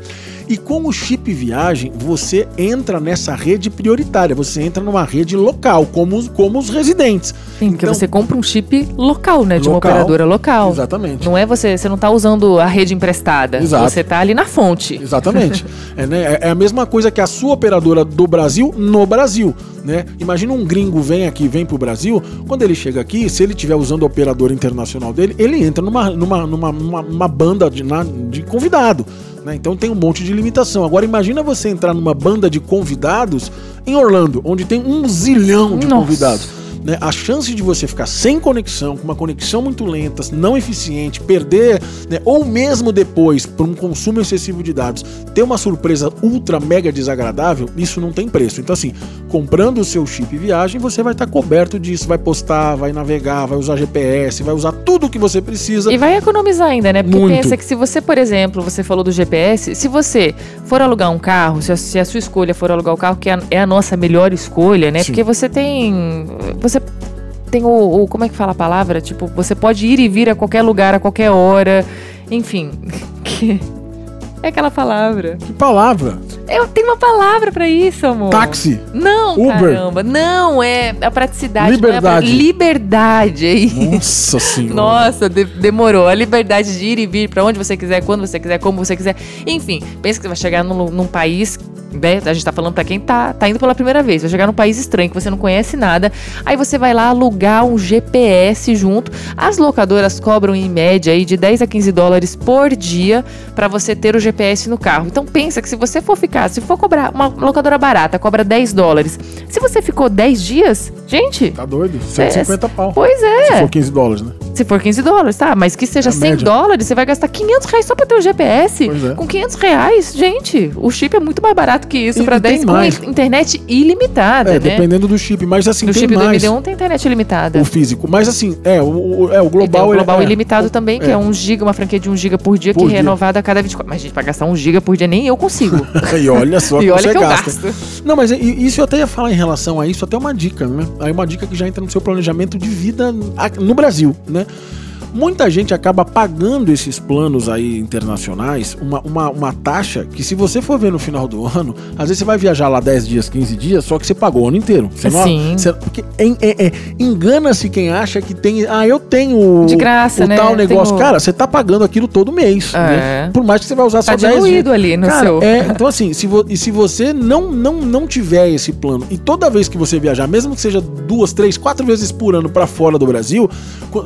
E com o chip viagem, você entra nessa rede prioritária, você entra numa rede local, como, como os residentes. Sim, porque então, você compra um chip local, né? De local, uma operadora local. Exatamente. Não é você, você não está usando a rede emprestada. Exato. Você está ali na fonte. Exatamente. é, né, é a mesma coisa que a sua operadora do Brasil no Brasil. Né? Imagina um gringo vem aqui, vem pro Brasil, quando ele chega aqui, se ele estiver usando a operadora internacional dele, ele entra numa, numa, numa, numa, numa banda de, na, de convidado. Né? Então tem um monte de limitação. Agora imagina você entrar numa banda de convidados em Orlando, onde tem um zilhão de Nossa. convidados. Né, a chance de você ficar sem conexão, com uma conexão muito lenta, não eficiente, perder, né, ou mesmo depois, por um consumo excessivo de dados, ter uma surpresa ultra mega desagradável, isso não tem preço. Então, assim, comprando o seu chip viagem, você vai estar coberto disso, vai postar, vai navegar, vai usar GPS, vai usar tudo o que você precisa. E vai economizar ainda, né? Porque Muito. pensa que se você, por exemplo, você falou do GPS, se você for alugar um carro, se a, se a sua escolha for alugar o carro, que é a, é a nossa melhor escolha, né? Sim. Porque você tem. Você tem o, o, Como é que fala a palavra? Tipo, você pode ir e vir a qualquer lugar, a qualquer hora. Enfim. Que. É aquela palavra. Que palavra? Eu tenho uma palavra pra isso, amor. Táxi. Não, Uber. caramba. Não, é a praticidade. não é a pra- Liberdade. liberdade. É isso. Nossa senhora. Nossa, de- demorou. A liberdade de ir e vir pra onde você quiser, quando você quiser, como você quiser. Enfim, pensa que você vai chegar num, num país. Né? A gente tá falando pra quem tá, tá indo pela primeira vez. Vai chegar num país estranho que você não conhece nada. Aí você vai lá alugar um GPS junto. As locadoras cobram em média aí de 10 a 15 dólares por dia pra você ter o GPS no carro. Então pensa que se você for ficar, se for cobrar uma locadora barata, cobra 10 dólares. Se você ficou 10 dias, gente, Tá doido? 150 pau. pois Se é. for 15 dólares, né? Se for 15 dólares, tá? Mas que seja é 100 média. dólares, você vai gastar 500 reais só pra ter o GPS. É. Com 500 reais, gente, o chip é muito mais barato que isso para 10 com mais. internet ilimitada. É, né? dependendo do chip. Mas assim, no tem chip mais. do MD1 tem internet ilimitada. O físico. Mas assim, é, o, o é, o global. o global é, ilimitado também, que é 1 GB, uma franquia de 1 GB por dia, por que dia. é renovada a cada 24. Mas, gente, pra gastar 1 GB por dia, nem eu consigo. e olha só e olha que gasta. Eu gasto. Não, mas isso eu até ia falar em relação a isso, até uma dica, né? Aí uma dica que já entra no seu planejamento de vida no Brasil, né? Muita gente acaba pagando esses planos aí internacionais uma, uma, uma taxa que, se você for ver no final do ano, às vezes você vai viajar lá 10 dias, 15 dias, só que você pagou o ano inteiro. Você não, Sim. Você, porque é, é, é, engana-se quem acha que tem. Ah, eu tenho. De graça, o né? tal negócio. Tenho... Cara, você tá pagando aquilo todo mês. É. Né? Por mais que você vai usar tá só 10 dias. ali no Cara, seu. É, então, assim, se, vo, e se você não, não, não tiver esse plano, e toda vez que você viajar, mesmo que seja duas, três, quatro vezes por ano para fora do Brasil,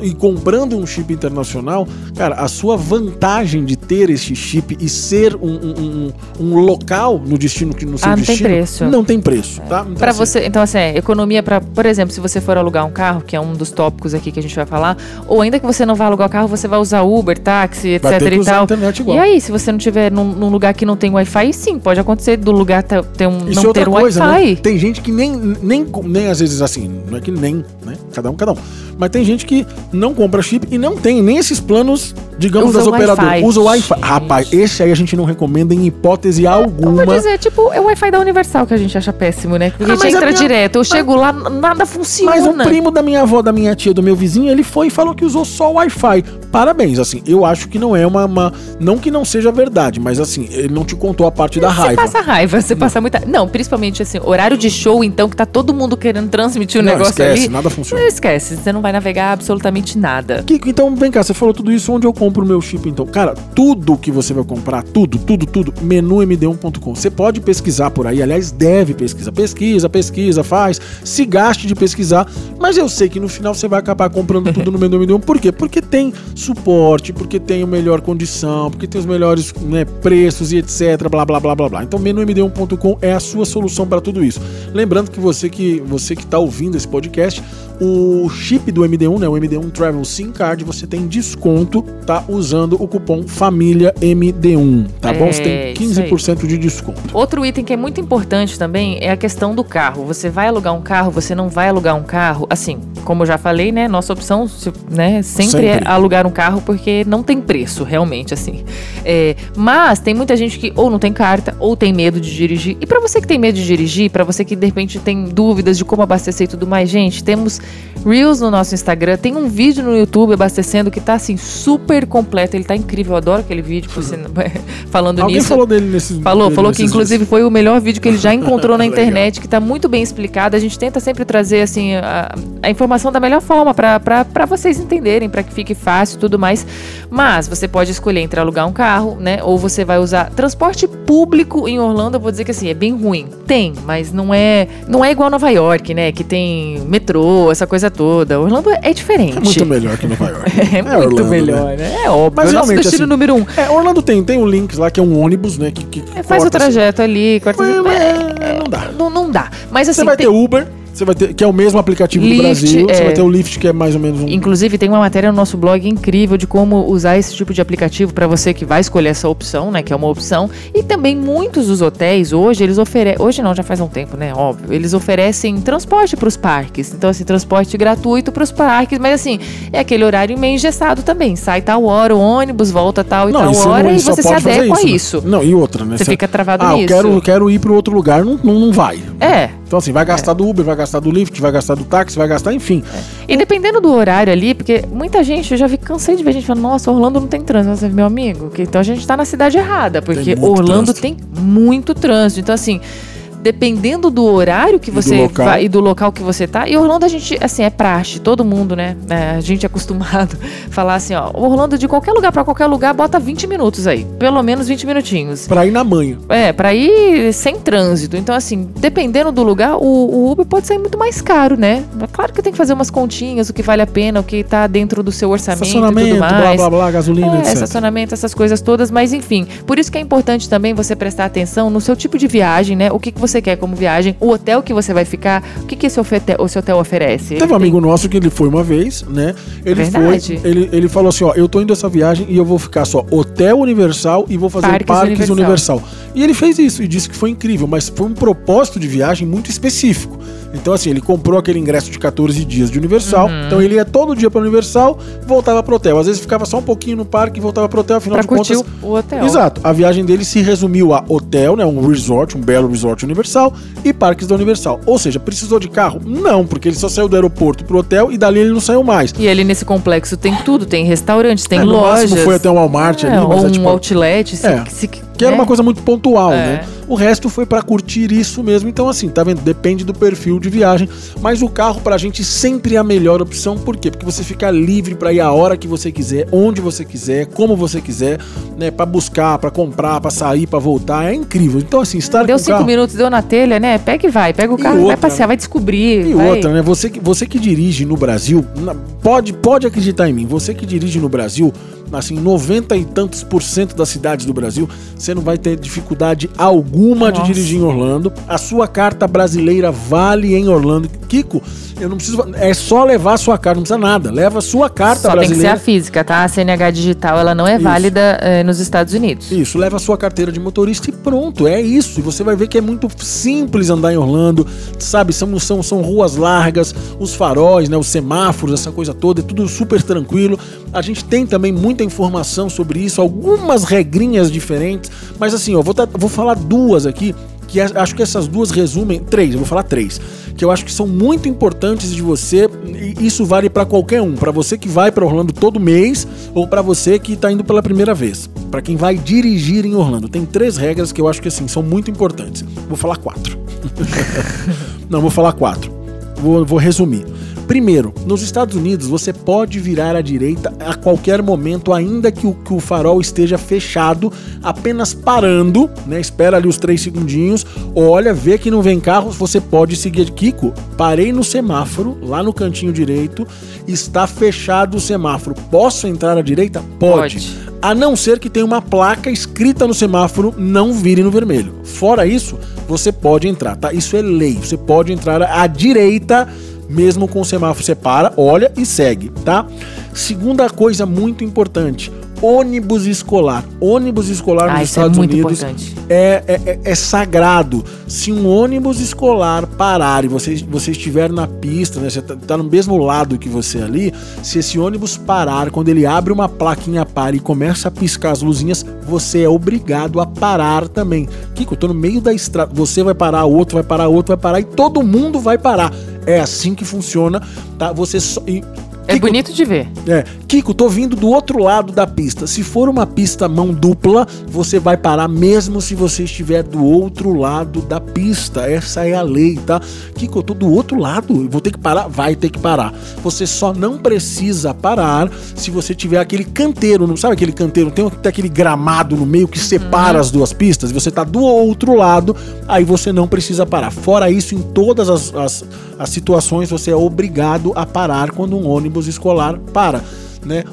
e comprando um chip internacional, cara, a sua vantagem de ter esse chip e ser um, um, um, um local no destino que no seu ah, não destino tem preço. não tem preço, tá? Então, para assim, você, então assim, é, economia para, por exemplo, se você for alugar um carro, que é um dos tópicos aqui que a gente vai falar, ou ainda que você não vá alugar o carro, você vai usar Uber, táxi, etc vai ter e tal. E aí, se você não tiver num, num, lugar que não tem Wi-Fi, sim, pode acontecer do lugar ter, ter um Isso não é ter Wi-Fi. Né? Tem gente que nem, nem nem às vezes assim, não é que nem, né? Cada um, cada um. Mas tem gente que não compra chip e não tem nem esses planos digamos, usa das operadoras. Usa o Wi-Fi. Rapaz, esse aí a gente não recomenda em hipótese é, alguma. Vou dizer, tipo, é o Wi-Fi da Universal que a gente acha péssimo, né? Porque ah, a gente entra a minha... direto. Eu chego lá, nada funciona. Mas um primo da minha avó, da minha tia, do meu vizinho, ele foi e falou que usou só o Wi-Fi. Parabéns, assim, eu acho que não é uma, uma, Não que não seja verdade, mas assim, ele não te contou a parte da raiva. Você passa raiva, você não. passa muita. Não, principalmente assim, horário de show, então, que tá todo mundo querendo transmitir o não, negócio esquece, ali. nada funciona. Não esquece, você não vai navegar absolutamente nada. Kiko, então vem cá, você falou tudo isso, onde eu compro o meu chip, então? Cara, tudo que você vai comprar, tudo, tudo, tudo, menumd1.com. Você pode pesquisar por aí, aliás, deve pesquisar. Pesquisa, pesquisa, faz, se gaste de pesquisar, mas eu sei que no final você vai acabar comprando tudo no menumd1. Por quê? Porque tem suporte, porque tem a melhor condição, porque tem os melhores né, preços e etc, blá, blá, blá, blá, blá. Então, menumd1.com é a sua solução para tudo isso. Lembrando que você que você que está ouvindo esse podcast, o chip do MD1, né, o MD1 Travel SIM Card, você tem desconto, tá? Usando o cupom Família MD1, tá é, bom? Você tem 15% de desconto. Outro item que é muito importante também é a questão do carro. Você vai alugar um carro, você não vai alugar um carro, assim, como eu já falei, né, nossa opção, né, sempre, sempre. é alugar um carro porque não tem preço, realmente, assim. É, mas tem muita gente que ou não tem carta ou tem medo de dirigir. E para você que tem medo de dirigir, para você que de repente tem dúvidas de como abastecer e tudo mais, gente, temos Reels no nosso Instagram, tem um vídeo no YouTube abastecendo que tá assim super completo, ele tá incrível, eu adoro aquele vídeo você, falando Alguém nisso. falou dele nesse Falou, falou que inclusive dias. foi o melhor vídeo que ele já encontrou na internet, que tá muito bem explicado. A gente tenta sempre trazer assim a, a informação da melhor forma para vocês entenderem, para que fique fácil e tudo mais. Mas você pode escolher entre alugar um carro, né, ou você vai usar transporte público em Orlando, eu vou dizer que assim, é bem ruim. Tem, mas não é, não é igual Nova York, né, que tem metrô, essa coisa toda. Orlando é diferente. É muito melhor que Nova York. é, é, muito Orlando, melhor, né? né? É óbvio. Mas é realmente, destino assim, número um. É, Orlando tem, tem um link lá que é um ônibus, né? Que, que é, faz o assim. trajeto assim. ali, corta mas, é, não dá. Não, não dá. Mas assim. Você vai tem... ter Uber. Você vai ter, que é o mesmo aplicativo Lyft, do Brasil. É, você vai ter o Lyft, que é mais ou menos um. Inclusive, tem uma matéria no nosso blog incrível de como usar esse tipo de aplicativo para você que vai escolher essa opção, né? Que é uma opção. E também muitos dos hotéis hoje, eles oferecem. Hoje não, já faz um tempo, né? Óbvio. Eles oferecem transporte para os parques. Então, assim, transporte gratuito para os parques. Mas assim, é aquele horário meio engessado também. Sai tal hora, o ônibus, volta tal e não, tal hora não, e você se adequa isso, a isso. Né? Não, e outra, né? Você, você fica travado ah, nisso. Eu quero, quero ir para outro lugar, não, não, não vai. É. Então, assim, vai gastar é. do Uber, vai gastar do Lyft, vai gastar do táxi, vai gastar, enfim. É. E dependendo do horário ali, porque muita gente, eu já vi, cansei de ver gente falando, nossa, Orlando não tem trânsito. Meu amigo, então a gente tá na cidade errada, porque Orlando trânsito. tem muito trânsito. Então, assim dependendo do horário que você e vai e do local que você tá. E Orlando a gente, assim, é praxe, todo mundo, né? É, a gente é acostumado a falar assim, ó, Orlando de qualquer lugar para qualquer lugar bota 20 minutos aí, pelo menos 20 minutinhos. Para ir na manhã. É, para ir sem trânsito. Então assim, dependendo do lugar, o, o, Uber pode sair muito mais caro, né? É claro que tem que fazer umas continhas, o que vale a pena, o que tá dentro do seu orçamento estacionamento, e tudo mais. blá blá blá, gasolina, é, etc. estacionamento, essas coisas todas, mas enfim, por isso que é importante também você prestar atenção no seu tipo de viagem, né? O que, que você você quer como viagem, o hotel que você vai ficar, o que, que esse hotel, esse hotel oferece? Teve um amigo nosso que ele foi uma vez, né? Ele Verdade. foi, ele, ele falou assim, ó, eu tô indo essa viagem e eu vou ficar só Hotel Universal e vou fazer Parques, Parques Universal. Universal. E ele fez isso e disse que foi incrível, mas foi um propósito de viagem muito específico. Então, assim, ele comprou aquele ingresso de 14 dias de Universal. Uhum. Então, ele ia todo dia para Universal, voltava pro hotel. Às vezes ficava só um pouquinho no parque e voltava pro hotel, afinal pra de contas. O hotel. Exato. A viagem dele se resumiu a hotel, né? Um resort, um belo resort Universal e parques da Universal. Ou seja, precisou de carro? Não, porque ele só saiu do aeroporto pro hotel e dali ele não saiu mais. E ele nesse complexo tem tudo, tem restaurantes, tem é, lojas. No foi até um Walmart é, ali, mas é, um é, tipo, outlet, se, é. se que era uma é. coisa muito pontual, é. né? O resto foi para curtir isso mesmo. Então, assim, tá vendo? Depende do perfil de viagem. Mas o carro pra gente sempre é a melhor opção. Por quê? Porque você fica livre para ir a hora que você quiser, onde você quiser, como você quiser, né? Para buscar, para comprar, para sair, para voltar. É incrível. Então, assim, estar Deu cinco carro... minutos, deu na telha, né? Pega e vai. Pega o carro, outra, vai passear, vai descobrir. E vai... outra, né? Você, você que dirige no Brasil, pode, pode acreditar em mim. Você que dirige no Brasil, assim, 90 e tantos por cento das cidades do Brasil, você não vai ter dificuldade alguma Nossa. de dirigir em Orlando. A sua carta brasileira vale em Orlando. Kiko, eu não preciso. É só levar a sua carta, não precisa nada. Leva a sua carta só brasileira. tem que ser a física, tá? A CNH digital ela não é isso. válida eh, nos Estados Unidos. Isso, leva a sua carteira de motorista e pronto, é isso. E você vai ver que é muito simples andar em Orlando, sabe? São, são, são ruas largas, os faróis, né? Os semáforos, essa coisa toda, é tudo super tranquilo. A gente tem também muita informação sobre isso, algumas regrinhas diferentes, mas assim, ó, vou, vou falar duas aqui que acho que essas duas resumem três, eu vou falar três, que eu acho que são muito importantes de você, e isso vale para qualquer um, para você que vai para Orlando todo mês ou para você que está indo pela primeira vez, para quem vai dirigir em Orlando. Tem três regras que eu acho que assim são muito importantes. Vou falar quatro. Não, vou falar quatro. Vou, vou resumir. Primeiro, nos Estados Unidos você pode virar à direita a qualquer momento, ainda que o, que o farol esteja fechado, apenas parando, né? Espera ali os três segundinhos, olha, vê que não vem carro, você pode seguir. Kiko, parei no semáforo, lá no cantinho direito, está fechado o semáforo. Posso entrar à direita? Pode. pode. A não ser que tenha uma placa escrita no semáforo, não vire no vermelho. Fora isso, você pode entrar, tá? Isso é lei. Você pode entrar à direita mesmo com o semáforo você para, olha e segue, tá? Segunda coisa muito importante, ônibus escolar. Ônibus escolar ah, nos é Estados é Unidos é, é, é, sagrado. Se um ônibus escolar parar e você, você estiver na pista, né, você tá, tá, no mesmo lado que você ali, se esse ônibus parar, quando ele abre uma plaquinha para e começa a piscar as luzinhas, você é obrigado a parar também. Kiko, eu tô no meio da estrada, você vai parar, o outro vai parar, o outro vai parar e todo mundo vai parar. É assim que funciona, tá? Você só. E é Kiko, bonito de ver. É. Kiko, tô vindo do outro lado da pista. Se for uma pista mão dupla, você vai parar mesmo se você estiver do outro lado da pista. Essa é a lei, tá? Kiko, eu tô do outro lado. Vou ter que parar? Vai ter que parar. Você só não precisa parar se você tiver aquele canteiro. Não sabe aquele canteiro? Tem, tem aquele gramado no meio que separa uhum. as duas pistas. Você tá do outro lado, aí você não precisa parar. Fora isso, em todas as, as, as situações, você é obrigado a parar quando um ônibus ônibus escolar para, né?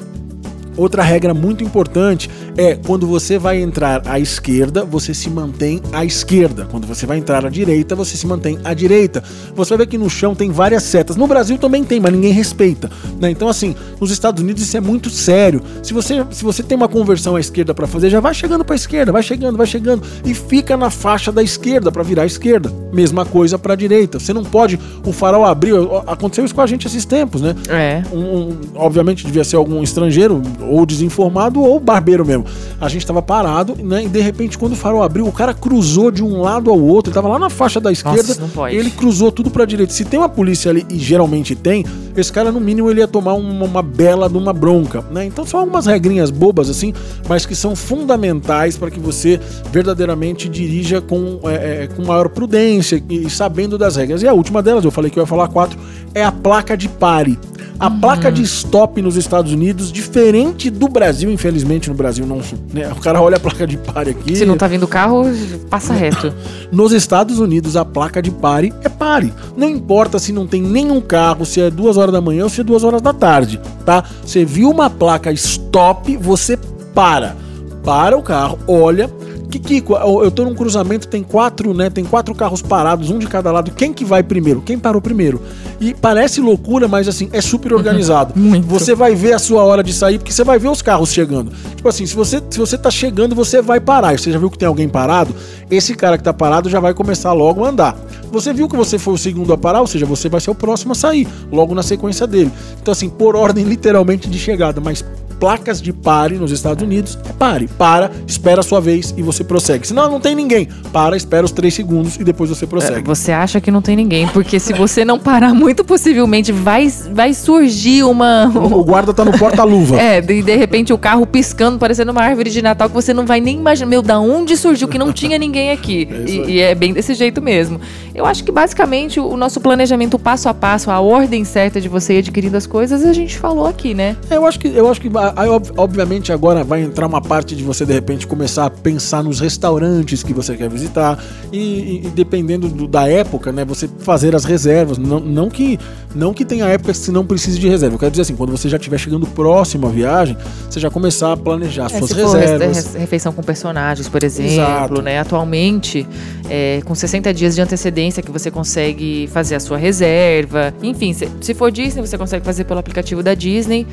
Outra regra muito importante é quando você vai entrar à esquerda, você se mantém à esquerda. Quando você vai entrar à direita, você se mantém à direita. Você vai ver que no chão tem várias setas. No Brasil também tem, mas ninguém respeita. Né? Então, assim, nos Estados Unidos isso é muito sério. Se você, se você tem uma conversão à esquerda para fazer, já vai chegando para esquerda, vai chegando, vai chegando e fica na faixa da esquerda para virar à esquerda. Mesma coisa para a direita. Você não pode. O farol abriu. Aconteceu isso com a gente esses tempos, né? É. Um, um, obviamente devia ser algum estrangeiro ou desinformado ou barbeiro mesmo. A gente tava parado, né? E de repente, quando o farol abriu, o cara cruzou de um lado ao outro. Ele tava lá na faixa da esquerda. Nossa, ele cruzou tudo pra direita. Se tem uma polícia ali, e geralmente tem, esse cara, no mínimo, ele ia tomar uma, uma bela de uma bronca, né? Então são algumas regrinhas bobas, assim, mas que são fundamentais para que você verdadeiramente dirija com, é, é, com maior prudência e sabendo das regras. E a última delas, eu falei que eu ia falar quatro, é a placa de pare. A uhum. placa de stop nos Estados Unidos, diferente do Brasil, infelizmente no Brasil não. Né? O cara olha a placa de pare aqui. Se não tá vindo o carro, passa reto. Nos Estados Unidos, a placa de pare é pare. Não importa se não tem nenhum carro, se é duas horas da manhã ou se é duas horas da tarde, tá? Você viu uma placa stop, você para. Para o carro, olha, Que Kiko, eu tô num cruzamento, tem quatro, né? Tem quatro carros parados, um de cada lado. Quem que vai primeiro? Quem parou primeiro? E parece loucura, mas assim, é super uhum. organizado. Muito. Você vai ver a sua hora de sair, porque você vai ver os carros chegando. Tipo assim, se você, se você tá chegando, você vai parar. Você já viu que tem alguém parado? Esse cara que tá parado já vai começar logo a andar. Você viu que você foi o segundo a parar, ou seja, você vai ser o próximo a sair, logo na sequência dele. Então, assim, por ordem literalmente de chegada, mas placas de pare nos Estados Unidos é pare. Para, espera a sua vez e você prossegue. Senão não tem ninguém. Para, espera os três segundos e depois você prossegue. É, você acha que não tem ninguém, porque se você não parar, muito possivelmente vai, vai surgir uma. O guarda tá no porta-luva. é, de, de repente o carro piscando, parecendo uma árvore de Natal que você não vai nem imaginar. Meu, da onde surgiu que não tinha ninguém aqui? É e, e, é bem desse jeito mesmo. Eu acho que basicamente o nosso planejamento passo a passo, a ordem certa de você ir adquirindo as coisas, a gente falou aqui, né? Eu acho que eu acho que Aí, obviamente, agora vai entrar uma parte de você, de repente, começar a pensar nos restaurantes que você quer visitar. E, e, dependendo do, da época, né? Você fazer as reservas. Não, não, que, não que tenha época que você não precise de reserva. Eu quero dizer assim, quando você já estiver chegando próximo à viagem, você já começar a planejar é, suas reservas. refeição com personagens, por exemplo, Exato. né? Atualmente, é, com 60 dias de antecedência que você consegue fazer a sua reserva. Enfim, se, se for Disney, você consegue fazer pelo aplicativo da Disney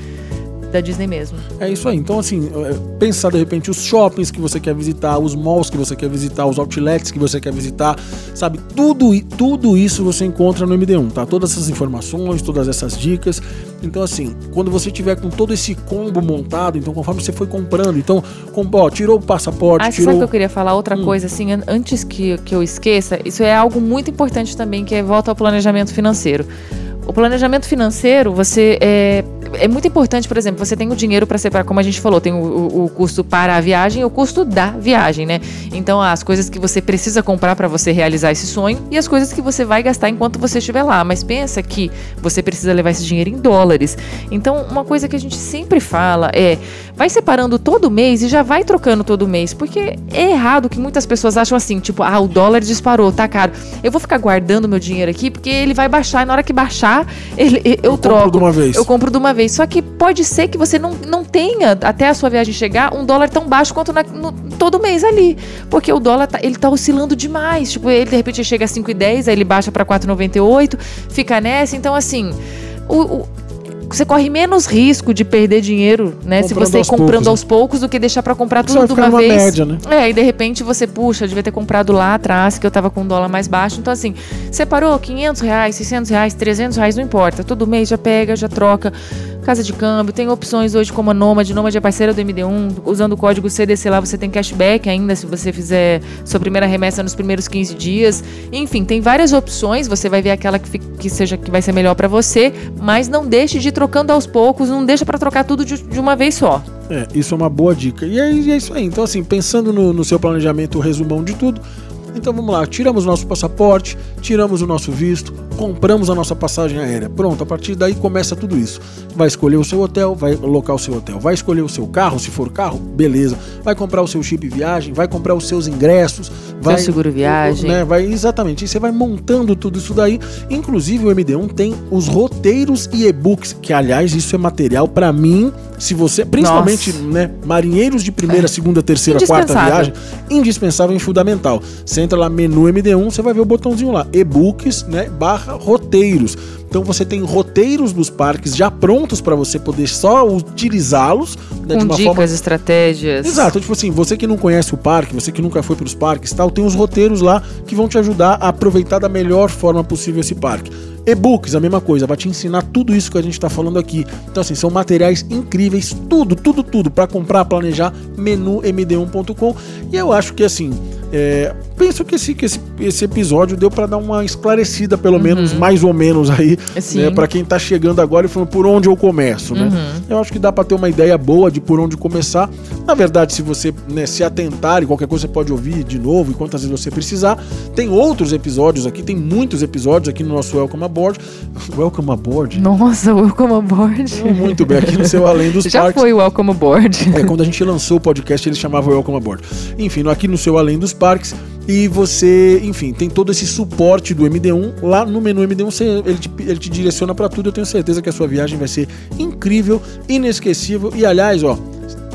da Disney mesmo. É isso aí. Então, assim, é, pensar de repente os shoppings que você quer visitar, os malls que você quer visitar, os outlets que você quer visitar, sabe? Tudo, tudo isso você encontra no MD1, tá? Todas essas informações, todas essas dicas. Então, assim, quando você tiver com todo esse combo montado, então, conforme você foi comprando, então, com, ó, tirou o passaporte, ah, tirou... sabe que eu queria falar? Outra hum. coisa, assim, antes que, que eu esqueça, isso é algo muito importante também, que é volta ao planejamento financeiro. O planejamento financeiro, você é, é muito importante, por exemplo, você tem o dinheiro para separar, como a gente falou, tem o, o, custo para a viagem e o custo da viagem, né? Então, as coisas que você precisa comprar para você realizar esse sonho e as coisas que você vai gastar enquanto você estiver lá. Mas pensa que você precisa levar esse dinheiro em dólares. Então, uma coisa que a gente sempre fala é: vai separando todo mês e já vai trocando todo mês, porque é errado que muitas pessoas acham assim, tipo, ah, o dólar disparou, tá caro. Eu vou ficar guardando meu dinheiro aqui porque ele vai baixar e na hora que baixar ele, eu, eu troco. Compro de uma vez. Eu compro de uma vez. Só que pode ser que você não, não tenha, até a sua viagem chegar, um dólar tão baixo quanto na, no, todo mês ali. Porque o dólar tá, ele tá oscilando demais. Tipo, ele de repente chega a 5,10, aí ele baixa para 4,98, fica nessa. Então, assim. O, o, você corre menos risco de perder dinheiro, né? Comprando se você ir comprando poucos, né? aos poucos do que deixar para comprar tudo de uma vez. Média, né? É, e de repente você, puxa, devia ter comprado lá atrás, que eu tava com dólar mais baixo. Então, assim, separou 500 reais, 600 reais, 300 reais, não importa. Todo mês já pega, já troca casa de câmbio, tem opções hoje como a Nomad, Nomad é parceira do MD1, usando o código CDC lá você tem cashback ainda se você fizer sua primeira remessa nos primeiros 15 dias. Enfim, tem várias opções, você vai ver aquela que, que seja que vai ser melhor para você, mas não deixe de ir trocando aos poucos, não deixa para trocar tudo de, de, uma vez só. É, isso é uma boa dica. E é, é isso aí. Então, assim, pensando no, no seu planejamento, o resumão de tudo, então vamos lá, tiramos nosso passaporte, tiramos o nosso visto, compramos a nossa passagem aérea. Pronto, a partir daí começa tudo isso. Vai escolher o seu hotel, vai alocar o seu hotel, vai escolher o seu carro, se for carro, beleza. Vai comprar o seu chip viagem, vai comprar os seus ingressos, vai seu seguro viagem, né? Vai exatamente. E você vai montando tudo isso daí. Inclusive o MD1 tem os roteiros e e-books, que aliás isso é material para mim, se você, principalmente, Nossa. né, marinheiros de primeira, é. segunda, terceira, quarta viagem, indispensável e fundamental. Você entra lá menu MD1, você vai ver o botãozinho lá, e-books, né, barra roteiros. Então você tem roteiros dos parques já prontos para você poder só utilizá-los né, Com de uma dicas, forma... estratégias. Exato, tipo assim, você que não conhece o parque, você que nunca foi para os parques, tal, tem os roteiros lá que vão te ajudar a aproveitar da melhor forma possível esse parque. E-books, a mesma coisa, vai te ensinar tudo isso que a gente está falando aqui. Então, assim, são materiais incríveis, tudo, tudo, tudo, para comprar, planejar, menu md1.com. E eu acho que, assim, é, penso que esse, que esse, esse episódio deu para dar uma esclarecida, pelo uhum. menos, mais ou menos aí, né, para quem tá chegando agora e falando por onde eu começo, né? Uhum. Eu acho que dá para ter uma ideia boa de por onde começar. Na verdade, se você né, se atentar e qualquer coisa você pode ouvir de novo e quantas vezes você precisar. Tem outros episódios aqui, tem muitos episódios aqui no nosso Welcome Aboard. Welcome Aboard? Nossa, Welcome Aboard. Muito bem, aqui no seu Além dos Já Parques. Já foi o Welcome Aboard. É, quando a gente lançou o podcast, ele chamava Welcome Aboard. Enfim, aqui no seu Além dos Parques e você, enfim, tem todo esse suporte do MD1 lá no menu MD1, você, ele, te, ele te direciona para tudo. Eu tenho certeza que a sua viagem vai ser incrível, inesquecível e aliás, ó,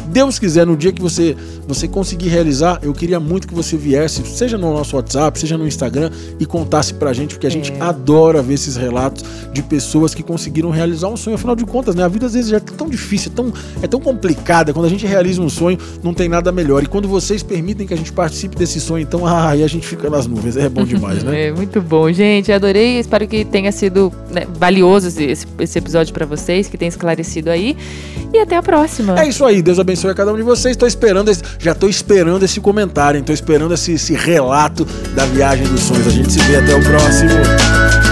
Deus quiser, no dia que você você conseguir realizar, eu queria muito que você viesse, seja no nosso WhatsApp, seja no Instagram, e contasse pra gente, porque a é. gente adora ver esses relatos de pessoas que conseguiram realizar um sonho. Afinal de contas, né? A vida às vezes já é tão difícil, é tão, é tão complicada. Quando a gente realiza um sonho, não tem nada melhor. E quando vocês permitem que a gente participe desse sonho, então, ah, aí a gente fica nas nuvens. É bom demais, né? É muito bom, gente. Adorei. Espero que tenha sido né, valioso esse, esse episódio para vocês, que tenha esclarecido aí. E até a próxima. É isso aí. Deus abençoe a cada um de vocês. Estou esperando, esse, já estou esperando esse comentário, estou esperando esse, esse relato da viagem dos sonhos. A gente se vê até o próximo.